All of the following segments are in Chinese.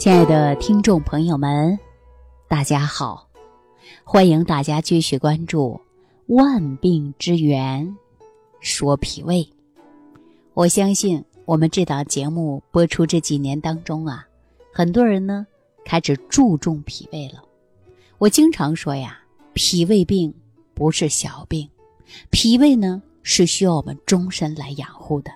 亲爱的听众朋友们，大家好！欢迎大家继续关注《万病之源》，说脾胃。我相信我们这档节目播出这几年当中啊，很多人呢开始注重脾胃了。我经常说呀，脾胃病不是小病，脾胃呢是需要我们终身来养护的。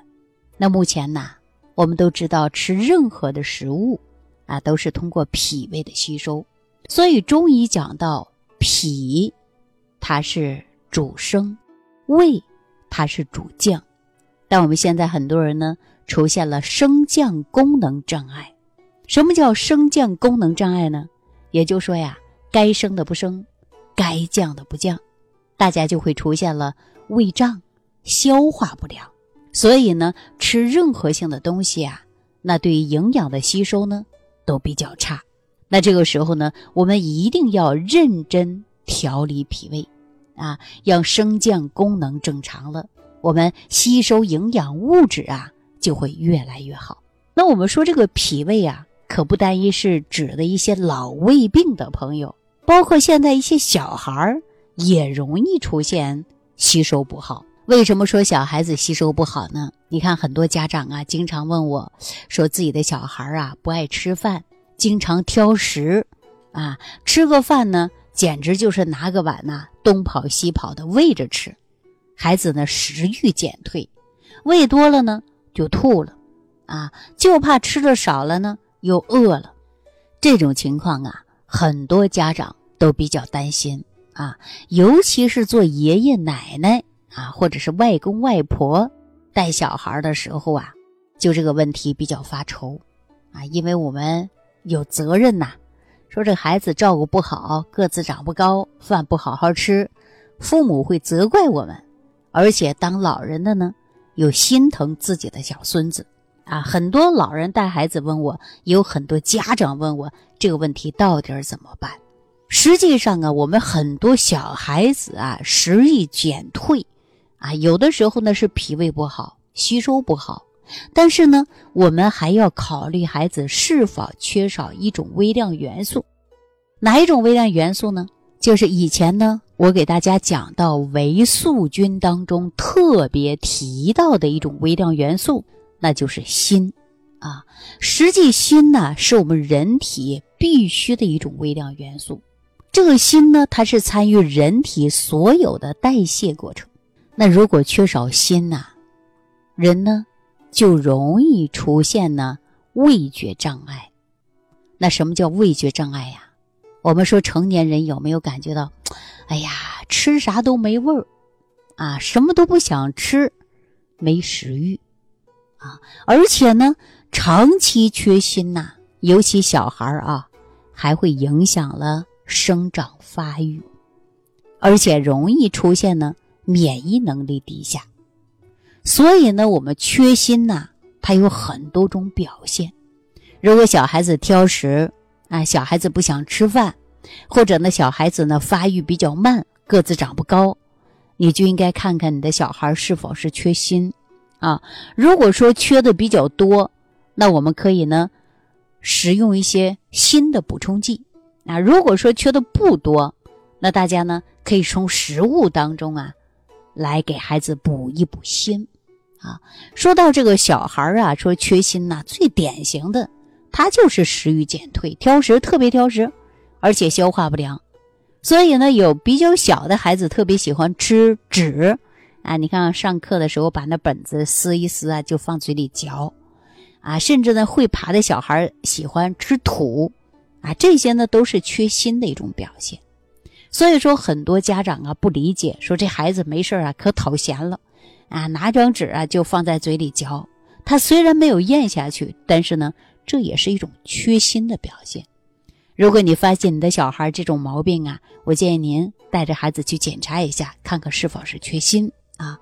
那目前呢，我们都知道吃任何的食物。啊，都是通过脾胃的吸收，所以中医讲到脾，它是主升，胃它是主降，但我们现在很多人呢出现了升降功能障碍。什么叫升降功能障碍呢？也就说呀，该升的不升，该降的不降，大家就会出现了胃胀、消化不良。所以呢，吃任何性的东西啊，那对于营养的吸收呢？都比较差，那这个时候呢，我们一定要认真调理脾胃，啊，让升降功能正常了，我们吸收营养物质啊就会越来越好。那我们说这个脾胃啊，可不单一是指的一些老胃病的朋友，包括现在一些小孩儿也容易出现吸收不好。为什么说小孩子吸收不好呢？你看很多家长啊，经常问我，说自己的小孩啊不爱吃饭，经常挑食，啊，吃个饭呢，简直就是拿个碗呐，东跑西跑的喂着吃，孩子呢食欲减退，喂多了呢就吐了，啊，就怕吃的少了呢又饿了，这种情况啊，很多家长都比较担心啊，尤其是做爷爷奶奶。啊，或者是外公外婆带小孩的时候啊，就这个问题比较发愁啊，因为我们有责任呐。说这孩子照顾不好，个子长不高，饭不好好吃，父母会责怪我们。而且当老人的呢，又心疼自己的小孙子啊。很多老人带孩子问我，有很多家长问我这个问题到底怎么办？实际上啊，我们很多小孩子啊，食欲减退。啊，有的时候呢是脾胃不好，吸收不好，但是呢，我们还要考虑孩子是否缺少一种微量元素。哪一种微量元素呢？就是以前呢，我给大家讲到维素菌当中特别提到的一种微量元素，那就是锌。啊，实际锌呢是我们人体必须的一种微量元素。这个锌呢，它是参与人体所有的代谢过程。那如果缺少锌呐，人呢就容易出现呢味觉障碍。那什么叫味觉障碍呀？我们说成年人有没有感觉到，哎呀，吃啥都没味儿，啊，什么都不想吃，没食欲，啊，而且呢，长期缺锌呐，尤其小孩儿啊，还会影响了生长发育，而且容易出现呢。免疫能力低下，所以呢，我们缺锌呐，它有很多种表现。如果小孩子挑食啊，小孩子不想吃饭，或者呢，小孩子呢发育比较慢，个子长不高，你就应该看看你的小孩是否是缺锌啊。如果说缺的比较多，那我们可以呢使用一些锌的补充剂啊。如果说缺的不多，那大家呢可以从食物当中啊。来给孩子补一补锌，啊，说到这个小孩啊，说缺锌呐，最典型的，他就是食欲减退、挑食，特别挑食，而且消化不良。所以呢，有比较小的孩子特别喜欢吃纸，啊，你看上课的时候把那本子撕一撕啊，就放嘴里嚼，啊，甚至呢会爬的小孩喜欢吃土，啊，这些呢都是缺锌的一种表现。所以说，很多家长啊不理解，说这孩子没事啊，可讨嫌了，啊，拿张纸啊就放在嘴里嚼。他虽然没有咽下去，但是呢，这也是一种缺锌的表现。如果你发现你的小孩这种毛病啊，我建议您带着孩子去检查一下，看看是否是缺锌啊。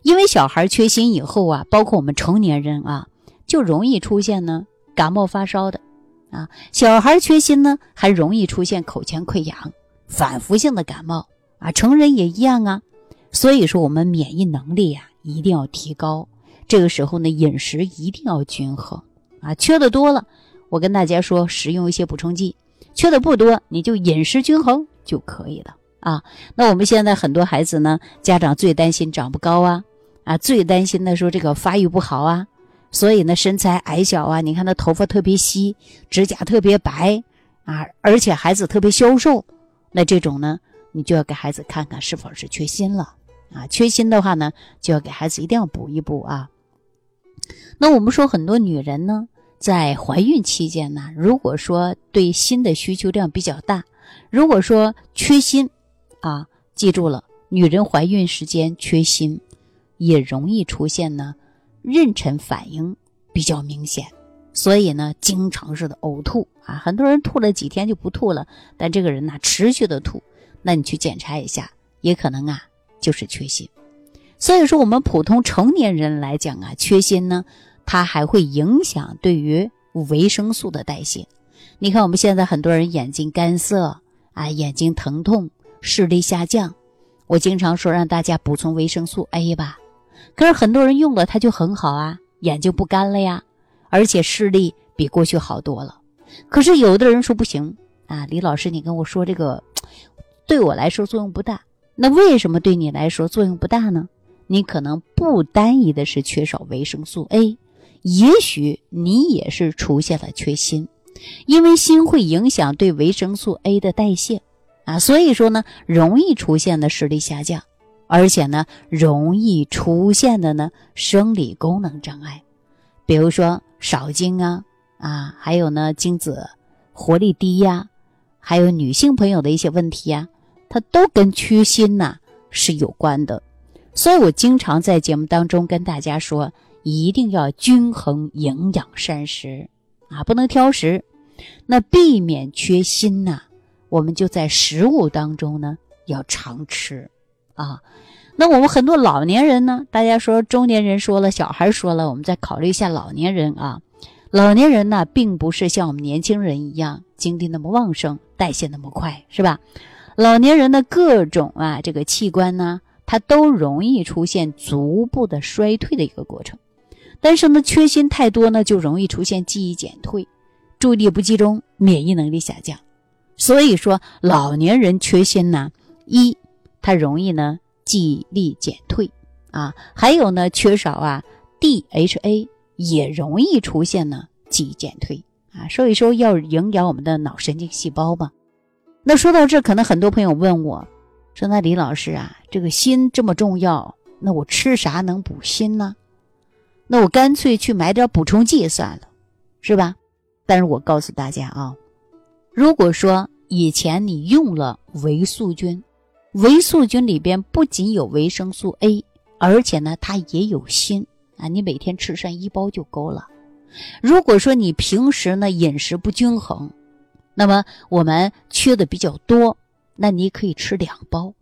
因为小孩缺锌以后啊，包括我们成年人啊，就容易出现呢感冒发烧的，啊，小孩缺锌呢还容易出现口腔溃疡。反复性的感冒啊，成人也一样啊，所以说我们免疫能力呀一定要提高。这个时候呢，饮食一定要均衡。啊，缺的多了，我跟大家说，使用一些补充剂，缺的不多，你就饮食均衡就可以了。啊。那我们现在很多孩子呢，家长最担心长不高啊，啊，最担心的说这个发育不好啊，所以呢，身材矮小啊，你看他头发特别稀，指甲特别白啊，而且孩子特别消瘦，那这种呢，你就要给孩子看看是否是缺锌了啊。缺锌的话呢，就要给孩子一定要补一补啊。那我们说很多女人呢，在怀孕期间呢，如果说对锌的需求量比较大，如果说缺锌，啊，记住了，女人怀孕时间缺锌，也容易出现呢妊娠反应比较明显，所以呢，经常是的呕吐啊，很多人吐了几天就不吐了，但这个人呢持续的吐，那你去检查一下，也可能啊就是缺锌。所以说，我们普通成年人来讲啊，缺锌呢，它还会影响对于维生素的代谢。你看，我们现在很多人眼睛干涩啊，眼睛疼痛，视力下降。我经常说让大家补充维生素 A 吧，可是很多人用了它就很好啊，眼睛不干了呀，而且视力比过去好多了。可是有的人说不行啊，李老师，你跟我说这个，对我来说作用不大。那为什么对你来说作用不大呢？你可能不单一的是缺少维生素 A，也许你也是出现了缺锌，因为锌会影响对维生素 A 的代谢，啊，所以说呢，容易出现的视力下降，而且呢，容易出现的呢生理功能障碍，比如说少精啊，啊，还有呢精子活力低呀，还有女性朋友的一些问题呀，它都跟缺锌呐是有关的。所以我经常在节目当中跟大家说，一定要均衡营养膳食啊，不能挑食。那避免缺锌呐，我们就在食物当中呢要常吃啊。那我们很多老年人呢，大家说中年人说了，小孩说了，我们再考虑一下老年人啊。老年人呢，并不是像我们年轻人一样精力那么旺盛，代谢那么快，是吧？老年人的各种啊，这个器官呢。它都容易出现逐步的衰退的一个过程，但是呢，缺锌太多呢，就容易出现记忆减退、注意力不集中、免疫能力下降。所以说，老年人缺锌呢，一，它容易呢记忆力减退啊，还有呢，缺少啊 DHA 也容易出现呢记忆减退啊。所以说，要营养我们的脑神经细胞吧。那说到这，可能很多朋友问我。说那李老师啊，这个锌这么重要，那我吃啥能补锌呢？那我干脆去买点补充剂算了，是吧？但是我告诉大家啊，如果说以前你用了维素菌，维素菌里边不仅有维生素 A，而且呢它也有锌啊，你每天吃上一包就够了。如果说你平时呢饮食不均衡，那么我们缺的比较多。那你可以吃两包，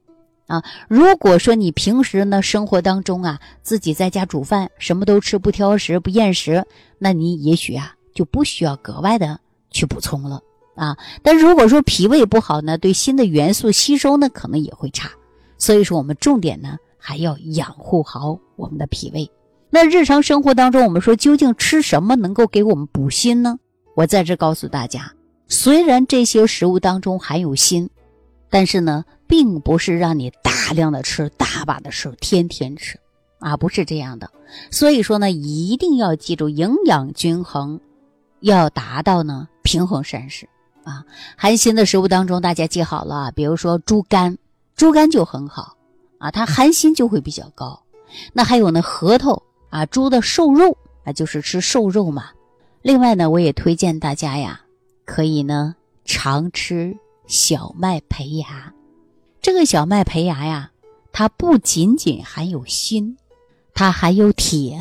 啊，如果说你平时呢生活当中啊自己在家煮饭，什么都吃不挑食不厌食，那你也许啊就不需要格外的去补充了啊。但如果说脾胃不好呢，对锌的元素吸收呢可能也会差，所以说我们重点呢还要养护好我们的脾胃。那日常生活当中，我们说究竟吃什么能够给我们补锌呢？我在这告诉大家，虽然这些食物当中含有锌。但是呢，并不是让你大量的吃、大把的吃、天天吃，啊，不是这样的。所以说呢，一定要记住营养均衡，要达到呢平衡膳食啊。含锌的食物当中，大家记好了，比如说猪肝，猪肝就很好啊，它含锌就会比较高。那还有呢，核桃啊，猪的瘦肉啊，就是吃瘦肉嘛。另外呢，我也推荐大家呀，可以呢常吃。小麦胚芽，这个小麦胚芽呀，它不仅仅含有锌，它含有铁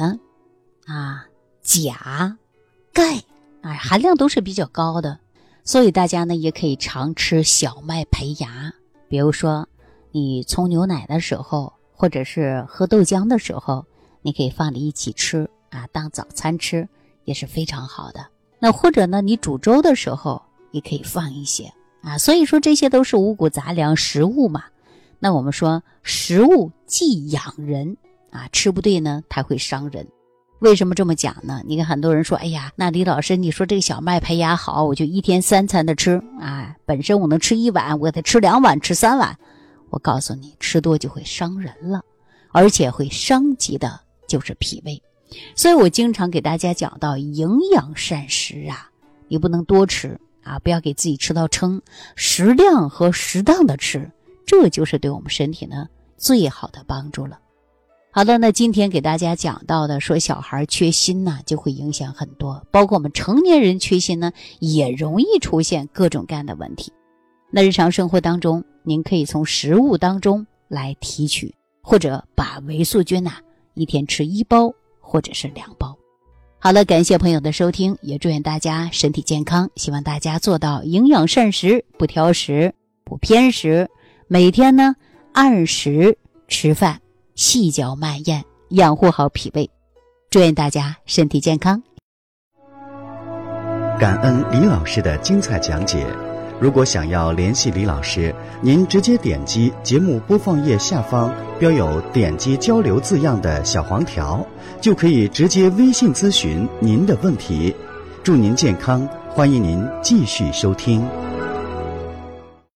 啊、钾、钙啊，含量都是比较高的。所以大家呢也可以常吃小麦胚芽，比如说你冲牛奶的时候，或者是喝豆浆的时候，你可以放在一起吃啊，当早餐吃也是非常好的。那或者呢，你煮粥的时候也可以放一些。啊，所以说这些都是五谷杂粮食物嘛。那我们说食物既养人啊，吃不对呢，它会伤人。为什么这么讲呢？你看很多人说，哎呀，那李老师，你说这个小麦胚芽好，我就一天三餐的吃啊，本身我能吃一碗，我给他吃两碗，吃三碗。我告诉你，吃多就会伤人了，而且会伤及的就是脾胃。所以我经常给大家讲到营养膳食啊，你不能多吃啊，不要给自己吃到撑，适量和适当的吃，这就是对我们身体呢最好的帮助了。好的，那今天给大家讲到的，说小孩缺锌呢，就会影响很多，包括我们成年人缺锌呢，也容易出现各种各样的问题。那日常生活当中，您可以从食物当中来提取，或者把维素菌呐，一天吃一包或者是两包。好了，感谢朋友的收听，也祝愿大家身体健康，希望大家做到营养膳食，不挑食，不偏食，每天呢按时吃饭。细嚼慢咽，养护好脾胃。祝愿大家身体健康。感恩李老师的精彩讲解。如果想要联系李老师，您直接点击节目播放页下方标有“点击交流”字样的小黄条，就可以直接微信咨询您的问题。祝您健康，欢迎您继续收听。